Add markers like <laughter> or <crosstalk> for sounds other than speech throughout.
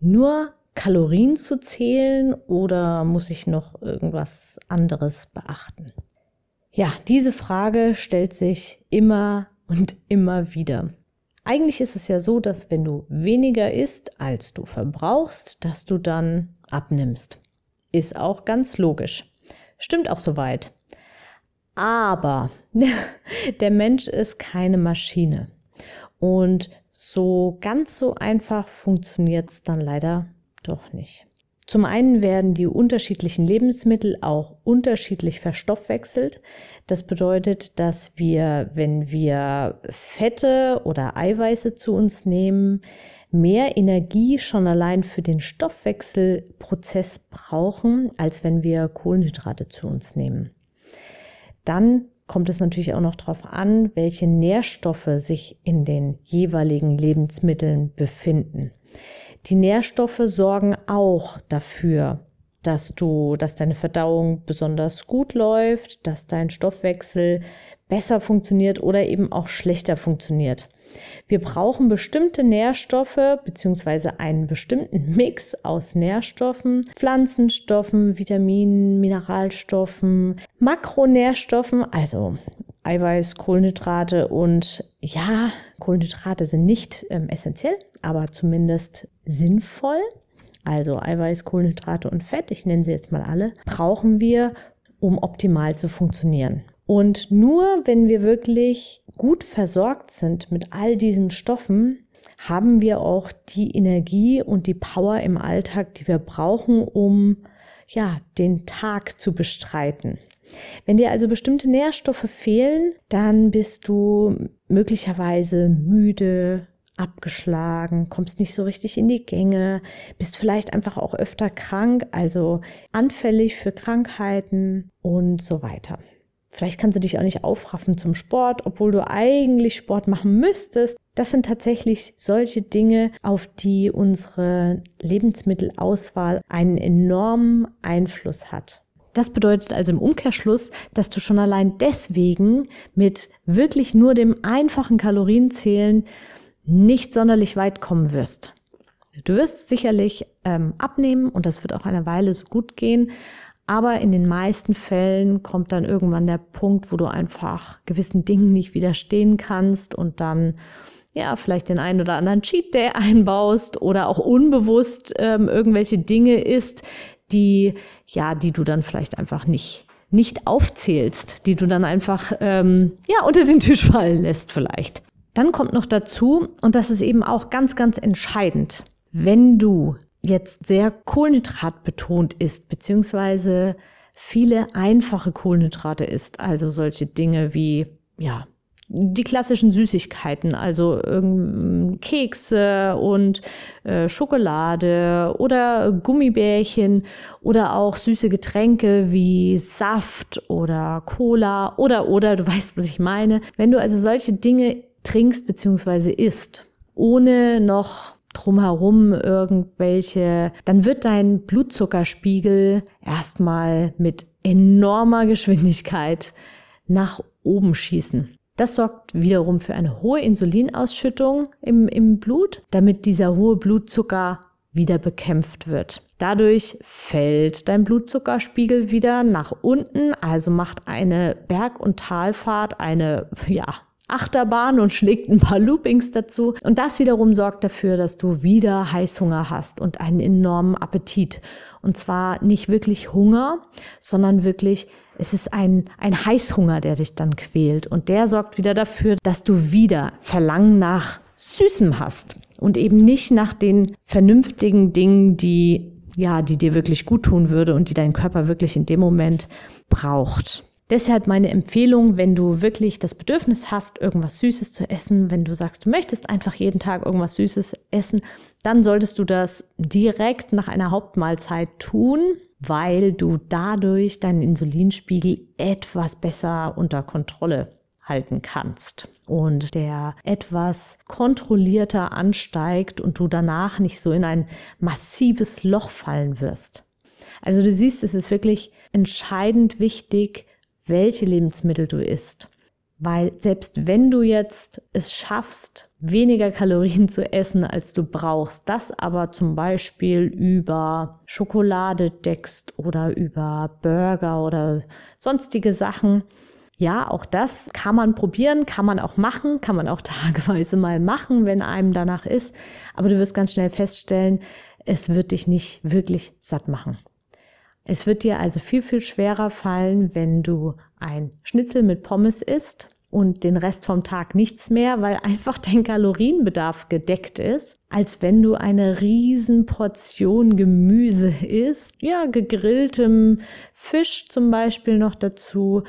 nur Kalorien zu zählen oder muss ich noch irgendwas anderes beachten? Ja, diese Frage stellt sich immer und immer wieder. Eigentlich ist es ja so, dass wenn du weniger isst, als du verbrauchst, dass du dann abnimmst. Ist auch ganz logisch. Stimmt auch soweit. Aber <laughs> der Mensch ist keine Maschine. Und so ganz so einfach funktioniert es dann leider doch nicht. Zum einen werden die unterschiedlichen Lebensmittel auch unterschiedlich verstoffwechselt. Das bedeutet, dass wir, wenn wir Fette oder Eiweiße zu uns nehmen, mehr Energie schon allein für den Stoffwechselprozess brauchen, als wenn wir Kohlenhydrate zu uns nehmen. Dann kommt es natürlich auch noch darauf an, welche Nährstoffe sich in den jeweiligen Lebensmitteln befinden. Die Nährstoffe sorgen auch dafür, dass du, dass deine Verdauung besonders gut läuft, dass dein Stoffwechsel besser funktioniert oder eben auch schlechter funktioniert. Wir brauchen bestimmte Nährstoffe beziehungsweise einen bestimmten Mix aus Nährstoffen, Pflanzenstoffen, Vitaminen, Mineralstoffen, Makronährstoffen, also Eiweiß, Kohlenhydrate und ja, Kohlenhydrate sind nicht ähm, essentiell, aber zumindest sinnvoll. Also Eiweiß, Kohlenhydrate und Fett, ich nenne sie jetzt mal alle, brauchen wir, um optimal zu funktionieren. Und nur wenn wir wirklich gut versorgt sind mit all diesen Stoffen, haben wir auch die Energie und die Power im Alltag, die wir brauchen, um ja, den Tag zu bestreiten. Wenn dir also bestimmte Nährstoffe fehlen, dann bist du möglicherweise müde, abgeschlagen, kommst nicht so richtig in die Gänge, bist vielleicht einfach auch öfter krank, also anfällig für Krankheiten und so weiter. Vielleicht kannst du dich auch nicht aufraffen zum Sport, obwohl du eigentlich Sport machen müsstest. Das sind tatsächlich solche Dinge, auf die unsere Lebensmittelauswahl einen enormen Einfluss hat. Das bedeutet also im Umkehrschluss, dass du schon allein deswegen mit wirklich nur dem einfachen Kalorienzählen nicht sonderlich weit kommen wirst. Du wirst sicherlich ähm, abnehmen und das wird auch eine Weile so gut gehen, aber in den meisten Fällen kommt dann irgendwann der Punkt, wo du einfach gewissen Dingen nicht widerstehen kannst und dann ja, vielleicht den einen oder anderen Cheat Day <laughs> einbaust oder auch unbewusst ähm, irgendwelche Dinge isst, die, ja, die du dann vielleicht einfach nicht, nicht aufzählst, die du dann einfach, ähm, ja, unter den Tisch fallen lässt vielleicht. Dann kommt noch dazu, und das ist eben auch ganz, ganz entscheidend, wenn du jetzt sehr kohlenhydratbetont ist, beziehungsweise viele einfache Kohlenhydrate isst, also solche Dinge wie, ja, die klassischen Süßigkeiten, also Kekse und äh, Schokolade oder Gummibärchen oder auch süße Getränke wie Saft oder Cola oder oder du <laughs> weißt, was ich meine. Wenn du also solche Dinge trinkst bzw. isst, ohne noch drumherum irgendwelche, dann wird dein Blutzuckerspiegel erstmal mit enormer Geschwindigkeit nach oben schießen. Das sorgt wiederum für eine hohe Insulinausschüttung im, im Blut, damit dieser hohe Blutzucker wieder bekämpft wird. Dadurch fällt dein Blutzuckerspiegel wieder nach unten, also macht eine Berg- und Talfahrt eine ja, Achterbahn und schlägt ein paar Loopings dazu. Und das wiederum sorgt dafür, dass du wieder Heißhunger hast und einen enormen Appetit. Und zwar nicht wirklich Hunger, sondern wirklich es ist ein, ein Heißhunger, der dich dann quält. Und der sorgt wieder dafür, dass du wieder Verlangen nach Süßem hast und eben nicht nach den vernünftigen Dingen, die, ja, die dir wirklich gut tun würde und die dein Körper wirklich in dem Moment braucht. Deshalb meine Empfehlung, wenn du wirklich das Bedürfnis hast, irgendwas Süßes zu essen, wenn du sagst, du möchtest einfach jeden Tag irgendwas Süßes essen, dann solltest du das direkt nach einer Hauptmahlzeit tun, weil du dadurch deinen Insulinspiegel etwas besser unter Kontrolle halten kannst und der etwas kontrollierter ansteigt und du danach nicht so in ein massives Loch fallen wirst. Also du siehst, es ist wirklich entscheidend wichtig, welche Lebensmittel du isst. Weil selbst wenn du jetzt es schaffst, weniger Kalorien zu essen, als du brauchst, das aber zum Beispiel über Schokolade deckst oder über Burger oder sonstige Sachen, ja, auch das kann man probieren, kann man auch machen, kann man auch <laughs> tageweise mal machen, wenn einem danach ist. Aber du wirst ganz schnell feststellen, es wird dich nicht wirklich satt machen. Es wird dir also viel, viel schwerer fallen, wenn du ein Schnitzel mit Pommes isst und den Rest vom Tag nichts mehr, weil einfach <laughs> dein Kalorienbedarf gedeckt ist, als wenn du eine riesen Portion Gemüse isst, ja, gegrilltem Fisch zum Beispiel noch dazu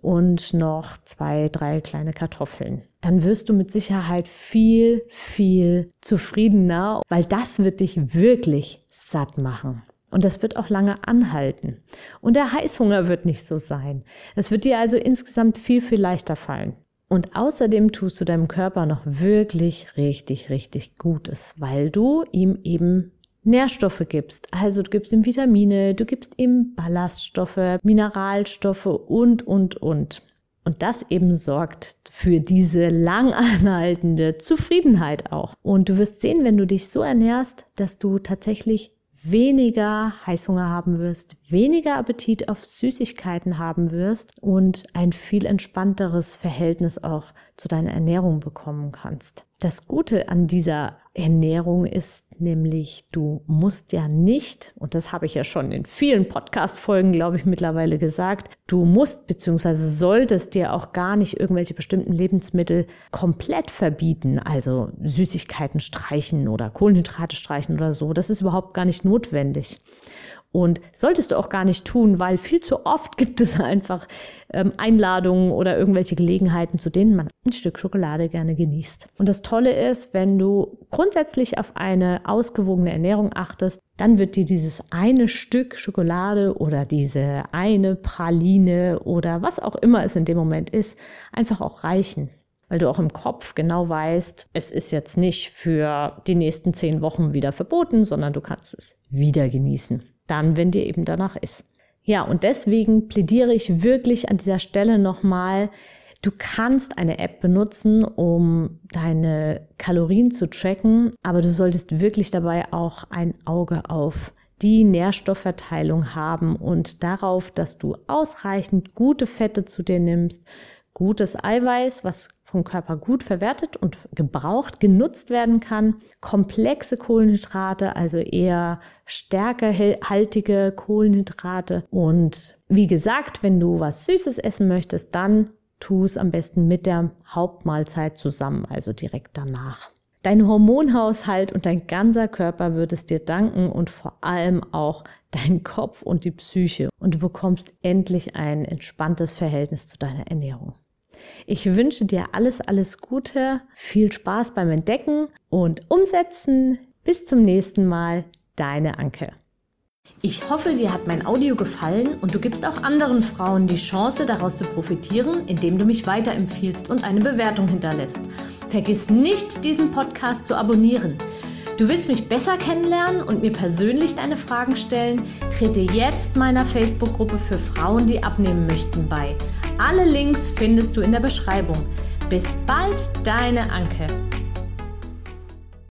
und noch zwei, drei kleine Kartoffeln. Dann wirst du mit Sicherheit viel, viel zufriedener, weil das wird dich wirklich satt machen. Und das wird auch lange anhalten. Und der Heißhunger wird nicht so sein. Es wird dir also insgesamt viel, viel leichter fallen. Und außerdem tust du deinem Körper noch wirklich richtig, richtig Gutes, weil du ihm eben Nährstoffe gibst. Also du gibst ihm Vitamine, du gibst ihm Ballaststoffe, Mineralstoffe und, und, und. Und das eben sorgt für diese langanhaltende Zufriedenheit auch. Und du wirst sehen, wenn du dich so ernährst, dass du tatsächlich weniger Heißhunger haben wirst, weniger Appetit auf Süßigkeiten haben wirst und ein viel entspannteres Verhältnis auch zu deiner Ernährung bekommen kannst. Das Gute an dieser Ernährung ist nämlich, du musst ja nicht, und das habe ich ja schon in vielen Podcast-Folgen, glaube ich, mittlerweile gesagt, du musst bzw. solltest dir auch gar nicht irgendwelche bestimmten Lebensmittel komplett verbieten, also Süßigkeiten streichen oder Kohlenhydrate streichen oder so. Das ist überhaupt gar nicht notwendig. Und solltest du auch gar nicht tun, weil viel zu oft <laughs> gibt es einfach ähm, Einladungen oder irgendwelche Gelegenheiten, zu denen man ein Stück Schokolade gerne genießt. Und das Tolle ist, wenn du grundsätzlich auf eine ausgewogene Ernährung achtest, dann wird dir dieses eine Stück Schokolade oder diese eine Praline oder was auch immer es in dem Moment ist, einfach auch reichen weil du auch im Kopf genau weißt, es ist jetzt nicht für die nächsten zehn Wochen wieder verboten, sondern du kannst es wieder genießen dann, wenn dir eben danach ist. Ja, und deswegen plädiere ich wirklich an dieser Stelle nochmal, du kannst eine App benutzen, um deine Kalorien zu tracken, aber du solltest wirklich dabei auch ein Auge auf die Nährstoffverteilung haben und darauf, dass du ausreichend gute Fette zu dir nimmst, gutes Eiweiß, was vom Körper gut verwertet und gebraucht, genutzt werden kann. Komplexe Kohlenhydrate, also eher stärkehaltige Kohlenhydrate. Und wie gesagt, wenn du was Süßes essen möchtest, dann tu es am besten mit der Hauptmahlzeit zusammen, also direkt danach. Dein Hormonhaushalt und dein ganzer Körper wird es dir danken und vor allem auch dein Kopf und die Psyche. Und du bekommst endlich ein entspanntes Verhältnis zu deiner Ernährung. Ich wünsche dir alles, alles Gute, viel Spaß beim Entdecken und Umsetzen. Bis zum nächsten Mal, deine Anke. Ich hoffe, dir hat mein Audio gefallen und du gibst auch anderen Frauen die Chance, daraus zu profitieren, indem du mich weiterempfiehlst und eine Bewertung hinterlässt. Vergiss nicht, diesen Podcast zu abonnieren. Du willst mich besser kennenlernen und mir persönlich deine Fragen stellen? Trete jetzt meiner Facebook-Gruppe für Frauen, die abnehmen möchten, bei. Alle Links findest du in der Beschreibung. Bis bald, deine Anke.